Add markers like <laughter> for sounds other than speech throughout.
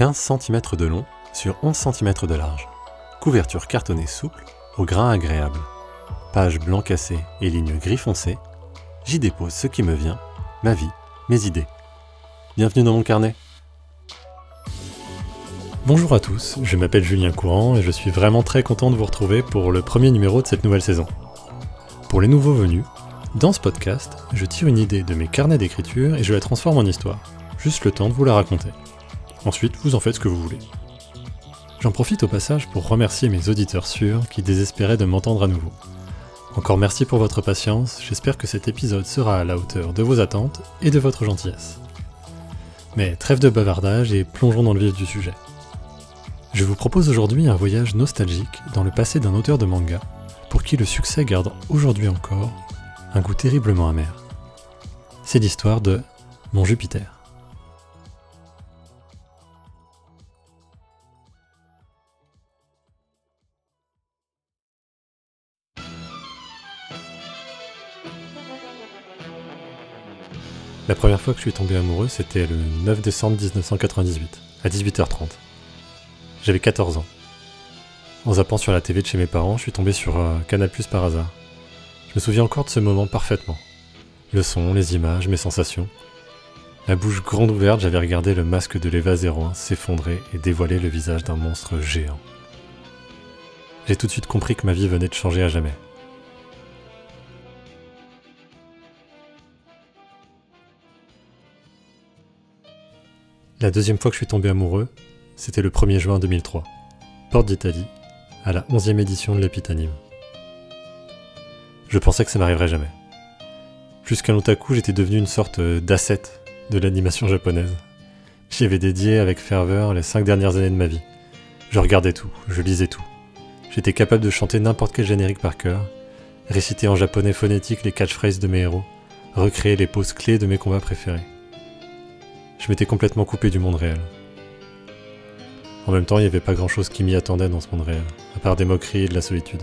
15 cm de long sur 11 cm de large. Couverture cartonnée souple, au grain agréable. Page blanc cassé et ligne gris foncé. J'y dépose ce qui me vient, ma vie, mes idées. Bienvenue dans mon carnet. Bonjour à tous, je m'appelle Julien Courant et je suis vraiment très content de vous retrouver pour le premier numéro de cette nouvelle saison. Pour les nouveaux venus, dans ce podcast, je tire une idée de mes carnets d'écriture et je la transforme en histoire. Juste le temps de vous la raconter. Ensuite, vous en faites ce que vous voulez. J'en profite au passage pour remercier mes auditeurs sûrs qui désespéraient de m'entendre à nouveau. Encore merci pour votre patience, j'espère que cet épisode sera à la hauteur de vos attentes et de votre gentillesse. Mais trêve de bavardage et plongeons dans le vif du sujet. Je vous propose aujourd'hui un voyage nostalgique dans le passé d'un auteur de manga, pour qui le succès garde aujourd'hui encore un goût terriblement amer. C'est l'histoire de Mon Jupiter. La première fois que je suis tombé amoureux, c'était le 9 décembre 1998, à 18h30. J'avais 14 ans. En zappant sur la TV de chez mes parents, je suis tombé sur euh, Canal par hasard. Je me souviens encore de ce moment parfaitement. Le son, les images, mes sensations. La bouche grande ouverte, j'avais regardé le masque de l'Eva 01 s'effondrer et dévoiler le visage d'un monstre géant. J'ai tout de suite compris que ma vie venait de changer à jamais. La deuxième fois que je suis tombé amoureux, c'était le 1er juin 2003, porte d'Italie, à la 11e édition de l'Epitanime. Je pensais que ça m'arriverait jamais. Plus qu'un otaku, j'étais devenu une sorte d'asset de l'animation japonaise. J'y avais dédié avec ferveur les cinq dernières années de ma vie. Je regardais tout, je lisais tout. J'étais capable de chanter n'importe quel générique par cœur, réciter en japonais phonétique les catchphrases de mes héros, recréer les poses clés de mes combats préférés je m'étais complètement coupé du monde réel. En même temps, il n'y avait pas grand-chose qui m'y attendait dans ce monde réel, à part des moqueries et de la solitude.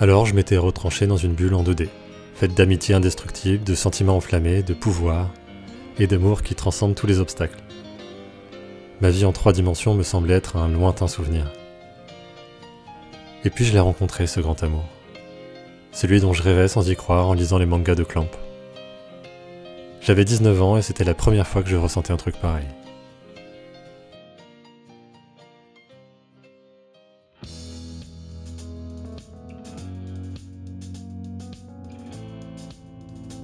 Alors je m'étais retranché dans une bulle en 2D, faite d'amitié indestructible, de sentiments enflammés, de pouvoir et d'amour qui transcendent tous les obstacles. Ma vie en trois dimensions me semblait être un lointain souvenir. Et puis je l'ai rencontré, ce grand amour. Celui dont je rêvais sans y croire en lisant les mangas de Clamp. J'avais 19 ans et c'était la première fois que je ressentais un truc pareil.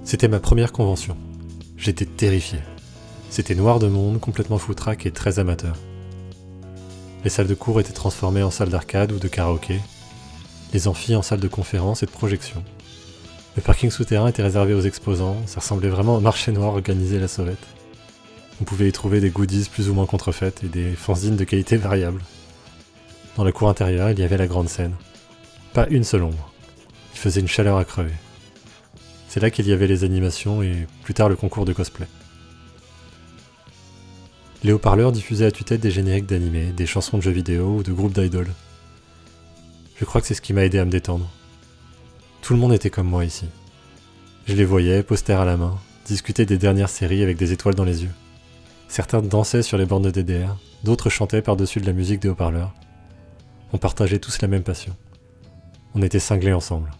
C'était ma première convention. J'étais terrifié. C'était noir de monde, complètement foutraque et très amateur. Les salles de cours étaient transformées en salles d'arcade ou de karaoké, les amphis en salles de conférence et de projection. Le parking souterrain était réservé aux exposants, ça ressemblait vraiment à un marché noir organisé à la sauvette. On pouvait y trouver des goodies plus ou moins contrefaites et des fanzines de qualité variable. Dans la cour intérieure, il y avait la grande scène. Pas une seule ombre. Il faisait une chaleur à crever. C'est là qu'il y avait les animations et plus tard le concours de cosplay. Les haut-parleurs diffusaient à tue-tête des génériques d'animés, des chansons de jeux vidéo ou de groupes d'idoles. Je crois que c'est ce qui m'a aidé à me détendre. Tout le monde était comme moi ici. Je les voyais, poster à la main, discuter des dernières séries avec des étoiles dans les yeux. Certains dansaient sur les bornes de DDR, d'autres chantaient par-dessus de la musique des haut-parleurs. On partageait tous la même passion. On était cinglés ensemble.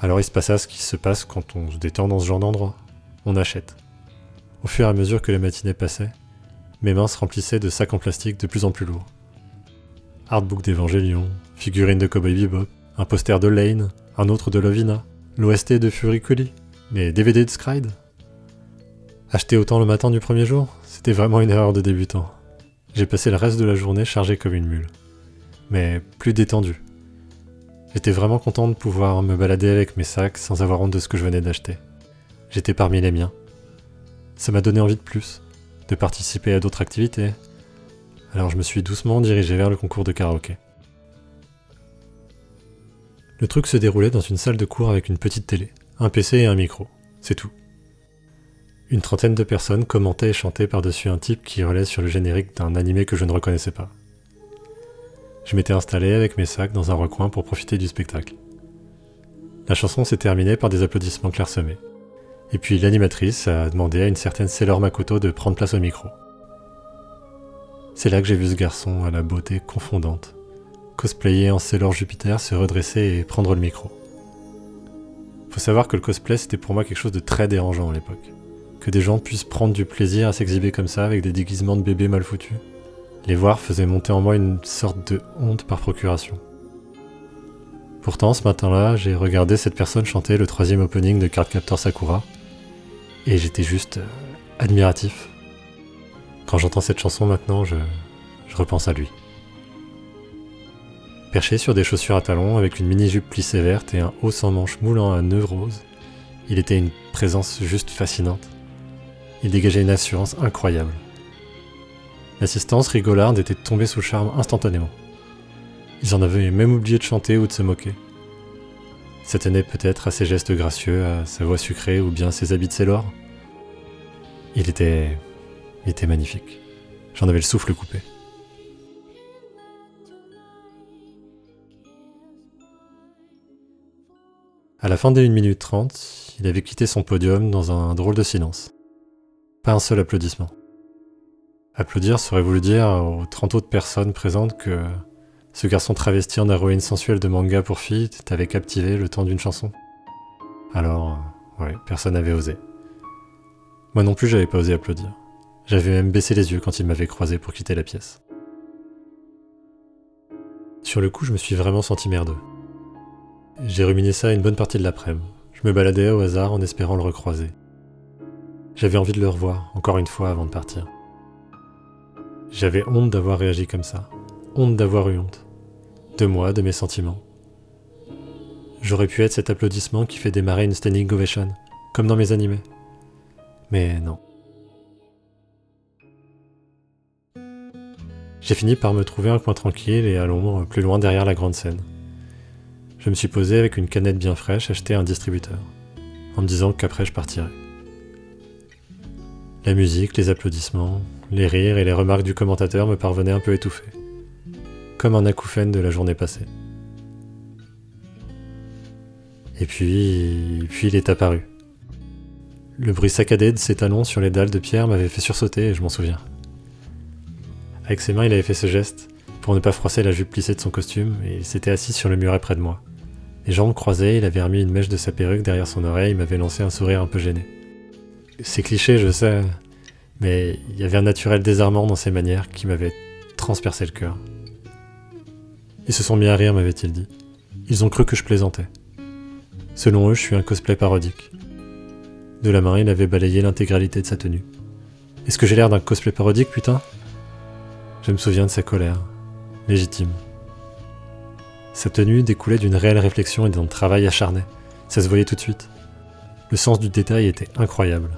Alors il se passa ce qui se passe quand on se détend dans ce genre d'endroit. On achète. Au fur et à mesure que la matinée passait, mes mains se remplissaient de sacs en plastique de plus en plus lourds. Artbook d'Evangelion, figurines de Cowboy Bebop, un poster de Lane, un autre de Lovina, l'OST de Furikuli, les DVD de Scride. Acheter autant le matin du premier jour, c'était vraiment une erreur de débutant. J'ai passé le reste de la journée chargé comme une mule. Mais plus détendu. J'étais vraiment content de pouvoir me balader avec mes sacs sans avoir honte de ce que je venais d'acheter. J'étais parmi les miens. Ça m'a donné envie de plus, de participer à d'autres activités. Alors je me suis doucement dirigé vers le concours de karaoké. Le truc se déroulait dans une salle de cours avec une petite télé, un PC et un micro. C'est tout. Une trentaine de personnes commentaient et chantaient par-dessus un type qui relait sur le générique d'un animé que je ne reconnaissais pas. Je m'étais installé avec mes sacs dans un recoin pour profiter du spectacle. La chanson s'est terminée par des applaudissements clairsemés. Et puis l'animatrice a demandé à une certaine Sailor Makoto de prendre place au micro. C'est là que j'ai vu ce garçon à la beauté confondante, cosplayer en Sailor Jupiter, se redresser et prendre le micro. Faut savoir que le cosplay c'était pour moi quelque chose de très dérangeant à l'époque. Que des gens puissent prendre du plaisir à s'exhiber comme ça avec des déguisements de bébés mal foutus. Les voir faisait monter en moi une sorte de honte par procuration. Pourtant, ce matin-là, j'ai regardé cette personne chanter le troisième opening de Cardcaptor Sakura, et j'étais juste euh, admiratif. Quand j'entends cette chanson maintenant, je, repense à lui. Perché sur des chaussures à talons avec une mini-jupe plissée verte et un haut sans manches moulant à nœud rose, il était une présence juste fascinante. Il dégageait une assurance incroyable. L'assistance rigolarde était tombée sous charme instantanément. Ils en avaient même oublié de chanter ou de se moquer. Ça peut-être à ses gestes gracieux, à sa voix sucrée ou bien ses habits de. Il était il était magnifique. J'en avais le souffle coupé. À la fin des 1 minute 30, il avait quitté son podium dans un drôle de silence. Pas un seul applaudissement. Applaudir serait voulu dire aux 30 autres personnes présentes que ce garçon travesti en héroïne sensuelle de manga pour filles t'avait captivé le temps d'une chanson. Alors, ouais, personne n'avait osé. Moi non plus, j'avais pas osé applaudir. J'avais même baissé les yeux quand il m'avait croisé pour quitter la pièce. Sur le coup, je me suis vraiment senti merdeux. J'ai ruminé ça une bonne partie de l'après-midi. Je me baladais au hasard en espérant le recroiser. J'avais envie de le revoir, encore une fois, avant de partir. J'avais honte d'avoir réagi comme ça. Honte d'avoir eu honte. De moi, de mes sentiments. J'aurais pu être cet applaudissement qui fait démarrer une standing ovation, comme dans mes animés. Mais non. J'ai fini par me trouver un coin tranquille et à l'ombre, plus loin derrière la grande scène. Je me suis posé avec une canette bien fraîche achetée à un distributeur, en me disant qu'après je partirais. La musique, les applaudissements, les rires et les remarques du commentateur me parvenaient un peu étouffés, comme un acouphène de la journée passée. Et puis, puis il est apparu. Le bruit saccadé de ses talons sur les dalles de pierre m'avait fait sursauter et je m'en souviens. Avec ses mains, il avait fait ce geste pour ne pas froisser la jupe plissée de son costume et il s'était assis sur le muret près de moi. Les jambes croisées, il avait remis une mèche de sa perruque derrière son oreille et m'avait lancé un sourire un peu gêné. C'est cliché, je sais, mais il y avait un naturel désarmant dans ses manières qui m'avait transpercé le cœur. Ils se sont mis à rire, m'avait-il dit. Ils ont cru que je plaisantais. Selon eux, je suis un cosplay parodique. De la main, il avait balayé l'intégralité de sa tenue. Est-ce que j'ai l'air d'un cosplay parodique, putain? Je me souviens de sa colère, légitime. Sa tenue découlait d'une réelle réflexion et d'un travail acharné. Ça se voyait tout de suite. Le sens du détail était incroyable.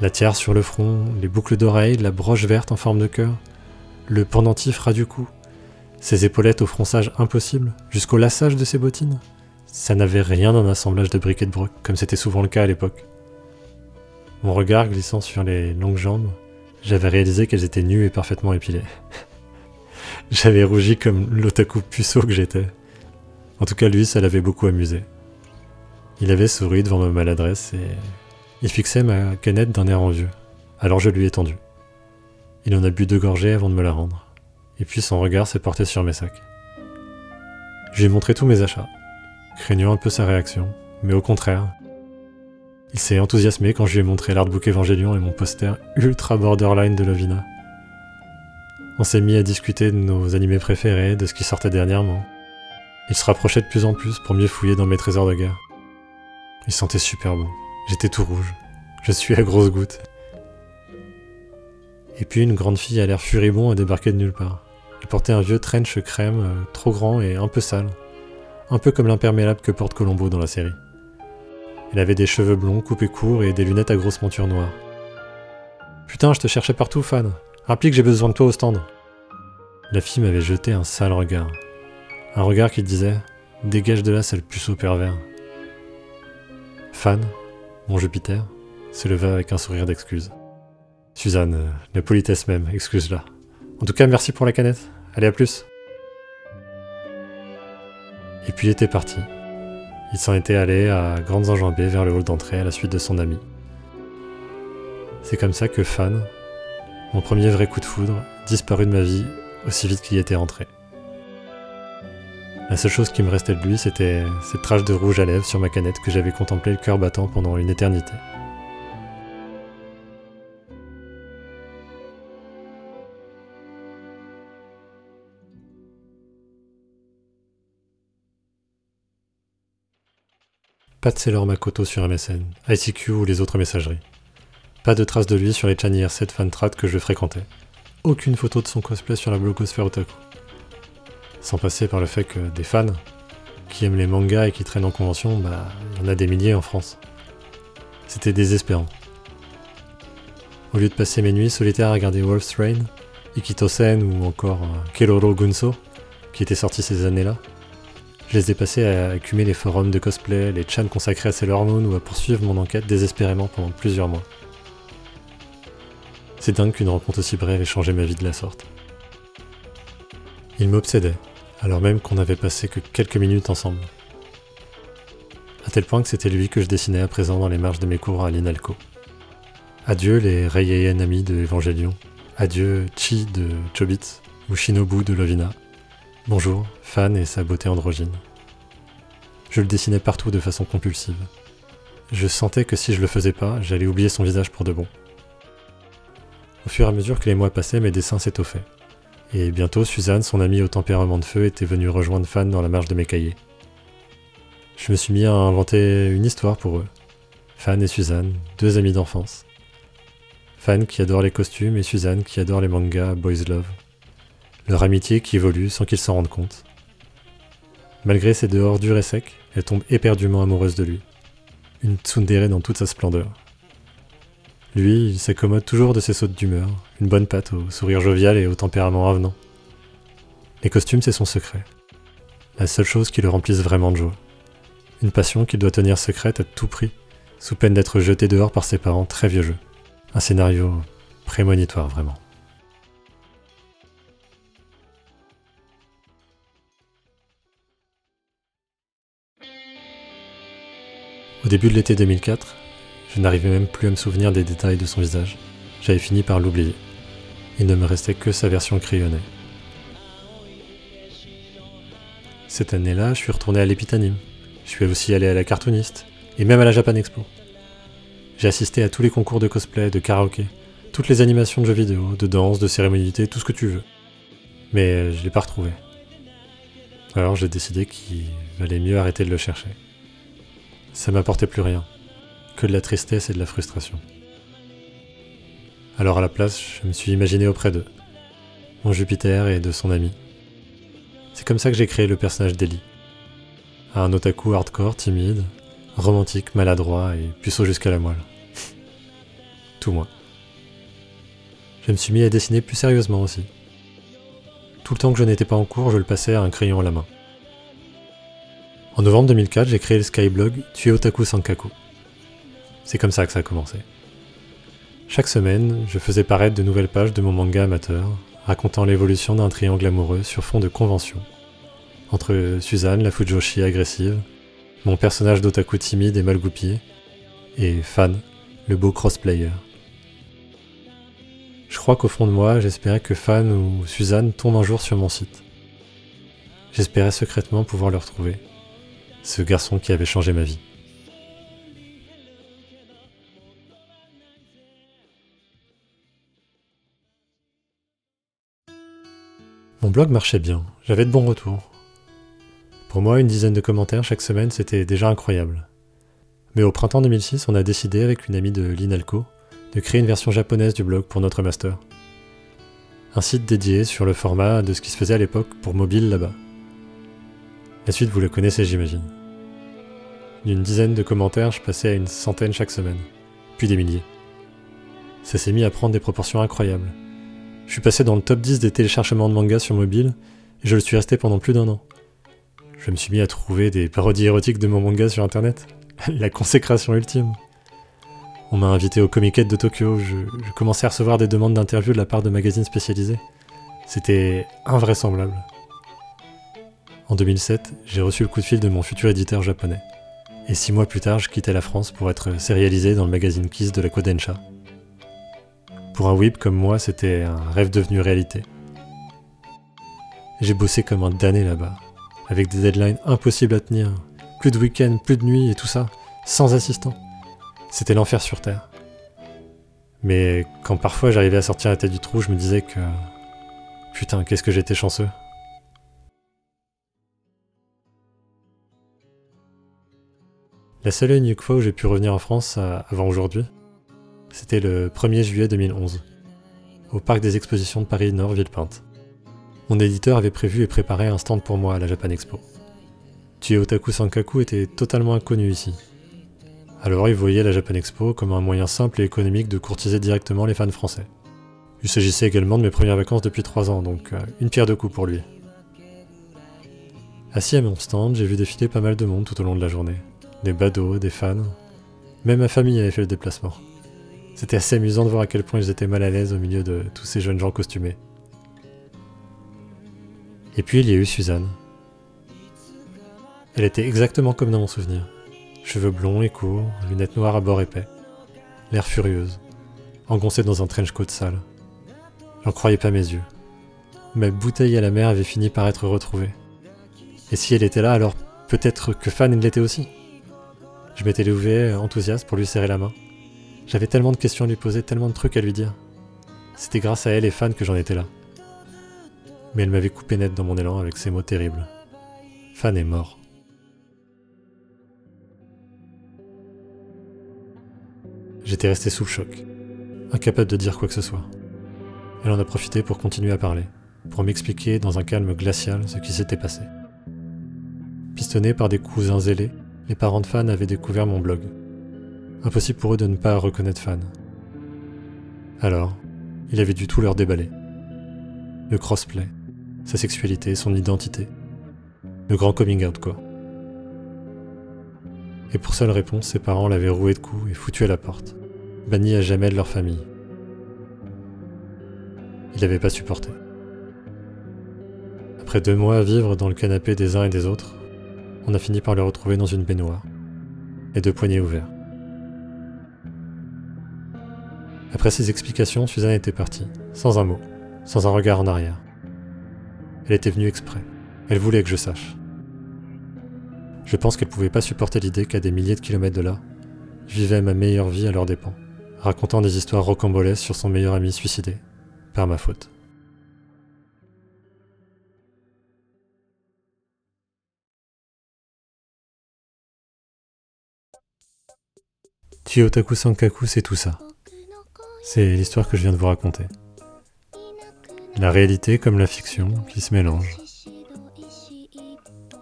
La tiare sur le front, les boucles d'oreilles, la broche verte en forme de cœur, le pendentif ras du cou, ses épaulettes au fronçage impossible, jusqu'au lassage de ses bottines. Ça n'avait rien d'un assemblage de briquets de broc, comme c'était souvent le cas à l'époque. Mon regard glissant sur les longues jambes, j'avais réalisé qu'elles étaient nues et parfaitement épilées. J'avais rougi comme l'otaku puceau que j'étais. En tout cas, lui, ça l'avait beaucoup amusé. Il avait souri devant ma maladresse et il fixait ma canette d'un air envieux. Alors je lui ai tendu. Il en a bu deux gorgées avant de me la rendre. Et puis son regard s'est porté sur mes sacs. Je lui ai montré tous mes achats, craignant un peu sa réaction, mais au contraire, il s'est enthousiasmé quand je lui ai montré l'artbook Evangelion et mon poster ultra borderline de Lovina. On s'est mis à discuter de nos animés préférés, de ce qui sortait dernièrement. Il se rapprochait de plus en plus pour mieux fouiller dans mes trésors de guerre. Il sentait super bon. J'étais tout rouge. Je suis à grosses gouttes. Et puis une grande fille à l'air furibond a débarqué de nulle part. Elle portait un vieux trench crème, euh, trop grand et un peu sale. Un peu comme l'imperméable que porte Colombo dans la série. Elle avait des cheveux blonds coupés courts et des lunettes à grosse monture noire. Putain, je te cherchais partout, fan. Rappelez que j'ai besoin de toi au stand. La fille m'avait jeté un sale regard. Un regard qui disait Dégage de là, sale puceau pervers. Fan, mon Jupiter, se leva avec un sourire d'excuse. Suzanne, la politesse même, excuse-la. En tout cas, merci pour la canette. Allez, à plus. Et puis il était parti. Il s'en était allé à grandes enjambées vers le hall d'entrée à la suite de son ami. C'est comme ça que Fan mon premier vrai coup de foudre, disparu de ma vie aussi vite qu'il y était entré. La seule chose qui me restait de lui, c'était cette trace de rouge à lèvres sur ma canette que j'avais contemplé le cœur battant pendant une éternité. Pas de Sailor Makoto sur MSN, ICQ ou les autres messageries. Pas de traces de lui sur les Chani 7 fantrats que je fréquentais. Aucune photo de son cosplay sur la blogosphère otaku. Sans passer par le fait que des fans qui aiment les mangas et qui traînent en convention, bah, il y en a des milliers en France. C'était désespérant. Au lieu de passer mes nuits solitaires à regarder Wolf's Rain, Ikitosen ou encore euh, Keroro Gunso, qui était sorti ces années-là, je les ai passés à écumer les forums de cosplay, les chans consacrés à Sailor Moon ou à poursuivre mon enquête désespérément pendant plusieurs mois. C'est dingue qu'une rencontre aussi brève ait changé ma vie de la sorte. Il m'obsédait, alors même qu'on n'avait passé que quelques minutes ensemble. À tel point que c'était lui que je dessinais à présent dans les marges de mes cours à l'INALCO. Adieu les Reiyen amis de Evangelion, adieu Chi de Chobits ou Shinobu de Lovina. Bonjour, Fan et sa beauté androgyne. Je le dessinais partout de façon compulsive. Je sentais que si je le faisais pas, j'allais oublier son visage pour de bon. Au fur et à mesure que les mois passaient, mes dessins s'étoffaient. Et bientôt, Suzanne, son amie au tempérament de feu, était venue rejoindre Fan dans la marge de mes cahiers. Je me suis mis à inventer une histoire pour eux. Fan et Suzanne, deux amis d'enfance. Fan qui adore les costumes et Suzanne qui adore les mangas Boys Love. Leur amitié qui évolue sans qu'ils s'en rendent compte. Malgré ses dehors durs et secs, elle tombe éperdument amoureuse de lui. Une tsundere dans toute sa splendeur. Lui, il s'accommode toujours de ses sautes d'humeur, une bonne patte au sourire jovial et au tempérament avenant. Les costumes, c'est son secret. La seule chose qui le remplisse vraiment de joie. Une passion qu'il doit tenir secrète à tout prix, sous peine d'être jeté dehors par ses parents très vieux jeux. Un scénario prémonitoire vraiment. Au début de l'été 2004, je n'arrivais même plus à me souvenir des détails de son visage. J'avais fini par l'oublier. Il ne me restait que sa version crayonnée. Cette année-là, je suis retourné à l'Épitanime. Je suis aussi allé à la cartooniste, et même à la Japan Expo. J'ai assisté à tous les concours de cosplay, de karaoké, toutes les animations de jeux vidéo, de danse, de cérémonialité, tout ce que tu veux. Mais je l'ai pas retrouvé. Alors j'ai décidé qu'il valait mieux arrêter de le chercher. Ça m'apportait plus rien que de la tristesse et de la frustration. Alors à la place, je me suis imaginé auprès d'eux, mon Jupiter et de son ami. C'est comme ça que j'ai créé le personnage d'Ellie. Un otaku hardcore, timide, romantique, maladroit et puceau jusqu'à la moelle. <laughs> Tout moi. Je me suis mis à dessiner plus sérieusement aussi. Tout le temps que je n'étais pas en cours, je le passais à un crayon à la main. En novembre 2004, j'ai créé le skyblog Tue Otaku Sankaku. C'est comme ça que ça a commencé. Chaque semaine, je faisais paraître de nouvelles pages de mon manga amateur, racontant l'évolution d'un triangle amoureux sur fond de convention. Entre Suzanne, la Fujoshi agressive, mon personnage d'otaku timide et mal goupillé, et Fan, le beau crossplayer. Je crois qu'au fond de moi, j'espérais que Fan ou Suzanne tombent un jour sur mon site. J'espérais secrètement pouvoir le retrouver, ce garçon qui avait changé ma vie. Mon blog marchait bien, j'avais de bons retours. Pour moi, une dizaine de commentaires chaque semaine, c'était déjà incroyable. Mais au printemps 2006, on a décidé avec une amie de l'INALCO de créer une version japonaise du blog pour notre master. Un site dédié sur le format de ce qui se faisait à l'époque pour mobile là-bas. La suite, vous la connaissez, j'imagine. D'une dizaine de commentaires, je passais à une centaine chaque semaine, puis des milliers. Ça s'est mis à prendre des proportions incroyables. Je suis passé dans le top 10 des téléchargements de mangas sur mobile, et je le suis resté pendant plus d'un an. Je me suis mis à trouver des parodies érotiques de mon manga sur internet. <laughs> La consécration ultime. On m'a invité au Comiket de Tokyo, je, je commençais à recevoir des demandes d'interview de la part de magazines spécialisés. C'était invraisemblable. En 2007, j'ai reçu le coup de fil de mon futur éditeur japonais. Et six mois plus tard, je quittais la France pour être sérialisé dans le magazine Kiss de la Kodensha. Pour un whip comme moi, c'était un rêve devenu réalité. J'ai bossé comme un damné là-bas, avec des deadlines impossibles à tenir, plus de week-end, plus de nuit et tout ça, sans assistant. C'était l'enfer sur Terre. Mais quand parfois j'arrivais à sortir la tête du trou, je me disais que... Putain, qu'est-ce que j'étais chanceux. La seule et unique fois où j'ai pu revenir en France avant aujourd'hui, c'était le 1er juillet 2011, au parc des expositions de Paris Nord Villepinte. Mon éditeur avait prévu et préparé un stand pour moi à la Japan Expo. Otaku Sankaku était totalement inconnu ici. Alors il voyait la Japan Expo comme un moyen simple et économique de courtiser directement les fans français. Il s'agissait également de mes premières vacances depuis 3 ans, donc euh, une pierre de coups pour lui. Assis à mon stand, j'ai vu défiler pas mal de monde tout au long de la journée des badauds, des fans. Même ma famille avait fait le déplacement. C'était assez amusant de voir à quel point ils étaient mal à l'aise au milieu de tous ces jeunes gens costumés. Et puis il y a eu Suzanne. Elle était exactement comme dans mon souvenir. Cheveux blonds et courts, lunettes noires à bord épais. L'air furieuse, engoncée dans un trench coat sale. J'en croyais pas mes yeux. Ma bouteille à la mer avait fini par être retrouvée. Et si elle était là, alors peut-être que Fan l'était aussi. Je m'étais levé enthousiaste pour lui serrer la main. J'avais tellement de questions à lui poser, tellement de trucs à lui dire. C'était grâce à elle et Fan que j'en étais là. Mais elle m'avait coupé net dans mon élan avec ces mots terribles. Fan est mort. J'étais resté sous le choc, incapable de dire quoi que ce soit. Elle en a profité pour continuer à parler, pour m'expliquer dans un calme glacial ce qui s'était passé. Pistonné par des cousins zélés, les parents de Fan avaient découvert mon blog. Impossible pour eux de ne pas reconnaître Fan. Alors, il avait dû tout leur déballer. Le crossplay, sa sexualité, son identité. Le grand coming out, quoi. Et pour seule réponse, ses parents l'avaient roué de coups et foutu à la porte, banni à jamais de leur famille. Il n'avait pas supporté. Après deux mois à vivre dans le canapé des uns et des autres, on a fini par le retrouver dans une baignoire, les deux poignets ouverts. Après ces explications, Suzanne était partie, sans un mot, sans un regard en arrière. Elle était venue exprès. Elle voulait que je sache. Je pense qu'elle pouvait pas supporter l'idée qu'à des milliers de kilomètres de là, je vivais ma meilleure vie à leurs dépens, racontant des histoires rocambolesques sur son meilleur ami suicidé, par ma faute. Chiyotaku Sankaku, c'est tout ça. C'est l'histoire que je viens de vous raconter. La réalité comme la fiction qui se mélangent.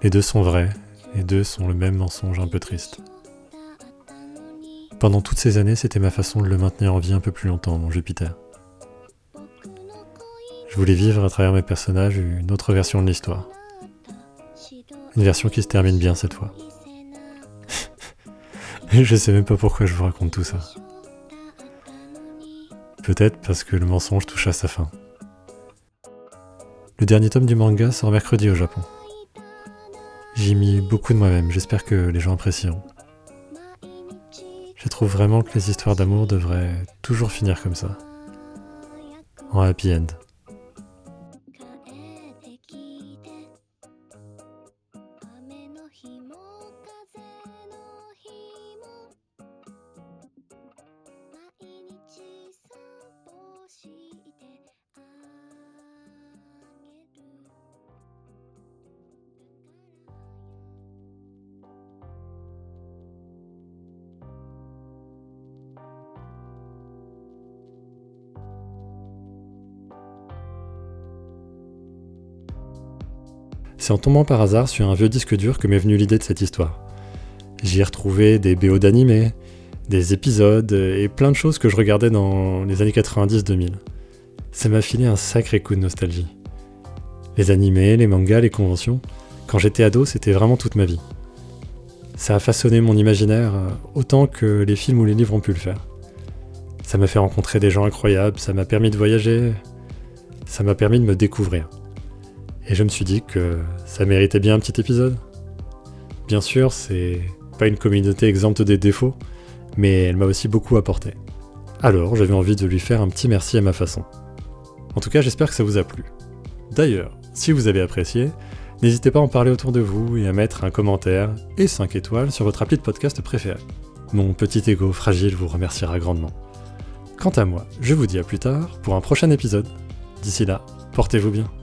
Les deux sont vrais, les deux sont le même mensonge un peu triste. Pendant toutes ces années, c'était ma façon de le maintenir en vie un peu plus longtemps, mon Jupiter. Je voulais vivre à travers mes personnages une autre version de l'histoire. Une version qui se termine bien cette fois. <laughs> je sais même pas pourquoi je vous raconte tout ça. Peut-être parce que le mensonge touche à sa fin. Le dernier tome du manga sort mercredi au Japon. J'y mis beaucoup de moi-même, j'espère que les gens apprécieront. Je trouve vraiment que les histoires d'amour devraient toujours finir comme ça. En happy end. C'est en tombant par hasard sur un vieux disque dur que m'est venue l'idée de cette histoire. J'y ai retrouvé des BO d'animés, des épisodes et plein de choses que je regardais dans les années 90-2000. Ça m'a filé un sacré coup de nostalgie. Les animés, les mangas, les conventions, quand j'étais ado, c'était vraiment toute ma vie. Ça a façonné mon imaginaire autant que les films ou les livres ont pu le faire. Ça m'a fait rencontrer des gens incroyables, ça m'a permis de voyager, ça m'a permis de me découvrir. Et je me suis dit que ça méritait bien un petit épisode. Bien sûr, c'est pas une communauté exempte des défauts, mais elle m'a aussi beaucoup apporté. Alors j'avais envie de lui faire un petit merci à ma façon. En tout cas, j'espère que ça vous a plu. D'ailleurs, si vous avez apprécié, n'hésitez pas à en parler autour de vous et à mettre un commentaire et 5 étoiles sur votre appli de podcast préféré. Mon petit ego fragile vous remerciera grandement. Quant à moi, je vous dis à plus tard pour un prochain épisode. D'ici là, portez-vous bien.